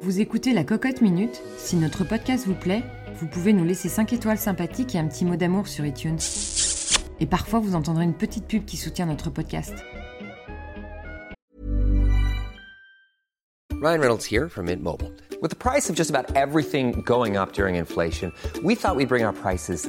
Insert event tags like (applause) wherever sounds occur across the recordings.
Vous écoutez La Cocotte Minute. Si notre podcast vous plaît, vous pouvez nous laisser 5 étoiles sympathiques et un petit mot d'amour sur iTunes. Et parfois, vous entendrez une petite pub qui soutient notre podcast. Ryan Reynolds here from Mint Mobile. With the price of just about everything going up during inflation, we thought we'd bring our prices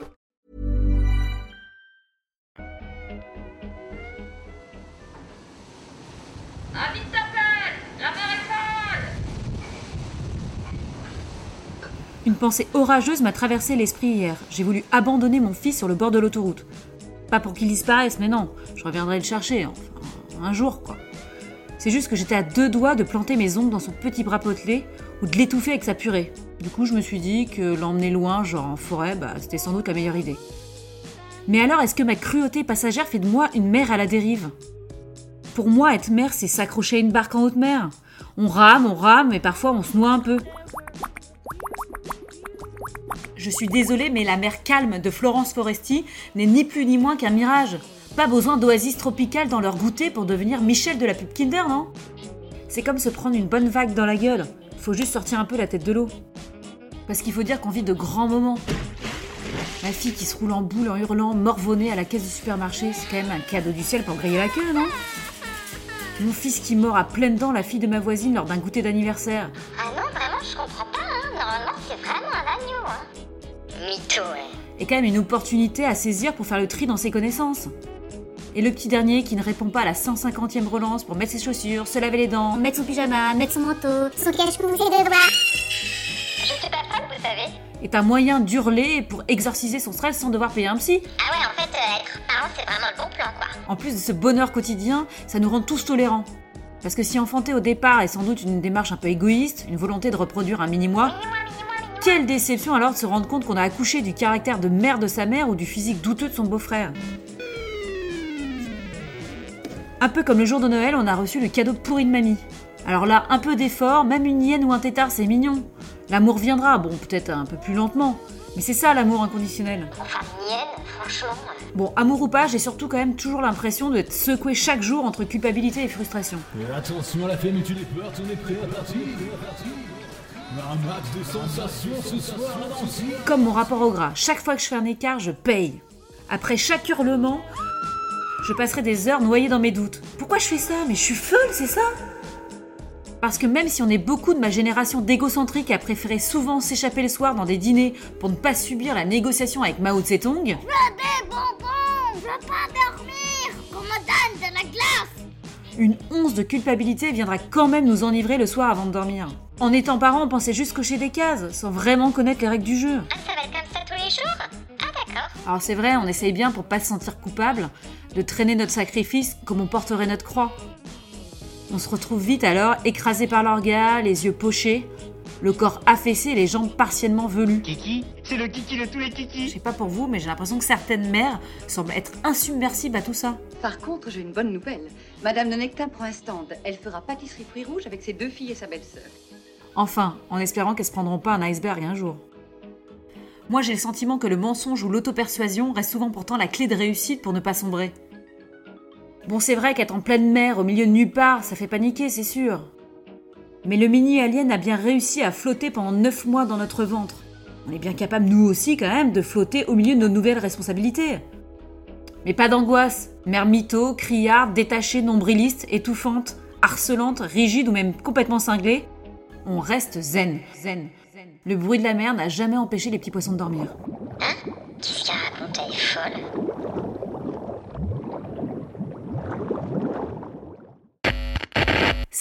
Une pensée orageuse m'a traversé l'esprit hier. J'ai voulu abandonner mon fils sur le bord de l'autoroute. Pas pour qu'il disparaisse, mais non, je reviendrai le chercher, un jour quoi. C'est juste que j'étais à deux doigts de planter mes ongles dans son petit bras potelé ou de l'étouffer avec sa purée. Du coup, je me suis dit que l'emmener loin, genre en forêt, bah, c'était sans doute la meilleure idée. Mais alors, est-ce que ma cruauté passagère fait de moi une mère à la dérive? Pour moi, être mère, c'est s'accrocher à une barque en haute mer. On rame, on rame, et parfois on se noie un peu. Je suis désolée, mais la mer calme de Florence Foresti n'est ni plus ni moins qu'un mirage. Pas besoin d'oasis tropicales dans leur goûter pour devenir Michel de la pub Kinder, non? C'est comme se prendre une bonne vague dans la gueule. Faut juste sortir un peu la tête de l'eau. Parce qu'il faut dire qu'on vit de grands moments. Ma fille qui se roule en boule en hurlant, morvonnée à la caisse du supermarché, c'est quand même un cadeau du ciel pour griller la queue, non? Mon fils qui mord à pleines dents la fille de ma voisine lors d'un goûter d'anniversaire. Ah non, Mytho, ouais. est quand même une opportunité à saisir pour faire le tri dans ses connaissances. Et le petit dernier qui ne répond pas à la 150e relance pour mettre ses chaussures, se laver les dents, Mettre son pyjama, mettre son manteau, son cache-cou, ses deux doigts. Je suis pas fan, vous savez. est un moyen d'hurler pour exorciser son stress sans devoir payer un psy. Ah ouais, en fait, euh, être parent, c'est vraiment le bon plan, quoi. En plus de ce bonheur quotidien, ça nous rend tous tolérants. Parce que si enfanter au départ est sans doute une démarche un peu égoïste, une volonté de reproduire un mini-moi, quelle déception alors de se rendre compte qu'on a accouché du caractère de mère de sa mère ou du physique douteux de son beau-frère. Un peu comme le jour de Noël, on a reçu le cadeau pourri de mamie. Alors là, un peu d'effort, même une hyène ou un tétard, c'est mignon. L'amour viendra, bon, peut-être un peu plus lentement. Mais c'est ça l'amour inconditionnel. Enfin, mienne, franchement. Bon, amour ou pas, j'ai surtout quand même toujours l'impression d'être secoué chaque jour entre culpabilité et frustration. Et attention à la fermeture des portes, on est prêt à partir. Comme mon rapport au gras, chaque fois que je fais un écart, je paye. Après chaque hurlement, je passerai des heures noyée dans mes doutes. Pourquoi je fais ça? Mais je suis folle, c'est ça? Parce que même si on est beaucoup de ma génération d'égocentriques à préférer souvent s'échapper le soir dans des dîners pour ne pas subir la négociation avec Mao Tse-tung, Des bonbons, je veux pas dormir, qu'on me donne de la glace. Une once de culpabilité viendra quand même nous enivrer le soir avant de dormir. En étant parents, on pensait juste cocher des cases, sans vraiment connaître les règles du jeu. Ah, ça va être comme ça tous les jours? Ah, d'accord. Alors c'est vrai, on essaye bien pour pas se sentir coupable, de traîner notre sacrifice comme on porterait notre croix. On se retrouve vite alors, écrasé par l'orga, les yeux pochés, le corps affaissé et les jambes partiellement velues. Kiki, c'est le Kiki de tous les Je Kiki. sais pas pour vous, mais j'ai l'impression que certaines mères semblent être insubmersibles à tout ça. Par contre, j'ai une bonne nouvelle. Madame de Nectin prend un stand. Elle fera pâtisserie fruits rouges avec ses deux filles et sa belle-sœur. Enfin, en espérant qu'elles se prendront pas un iceberg un jour. Moi, j'ai le sentiment que le mensonge ou l'autopersuasion reste souvent pourtant la clé de réussite pour ne pas sombrer. Bon, c'est vrai qu'être en pleine mer, au milieu de nulle part, ça fait paniquer, c'est sûr. Mais le mini-alien a bien réussi à flotter pendant 9 mois dans notre ventre. On est bien capable, nous aussi, quand même, de flotter au milieu de nos nouvelles responsabilités. Mais pas d'angoisse. Mère mytho, criarde, détachée, nombriliste, étouffante, harcelante, rigide ou même complètement cinglée. On reste zen, zen, zen. Le bruit de la mer n'a jamais empêché les petits poissons de dormir. Qu'est-ce qu'elle raconte, elle folle.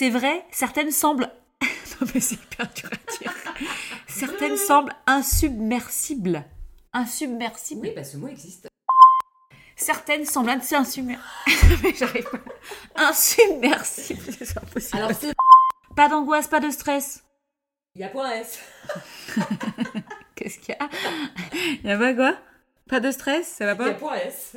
C'est vrai, certaines semblent. (laughs) non mais c'est hyper dur à dire. certaines semblent insubmersibles. Insubmersibles. Oui, bah ce mot existe. Certaines semblent insubmersibles. (laughs) mais j'arrive pas. Insubmersibles, c'est impossible. Alors c'est... Pas d'angoisse, pas de stress. Il y a point S. (laughs) Qu'est-ce qu'il y a? Il y a pas quoi? Pas de stress, ça va pas? point S.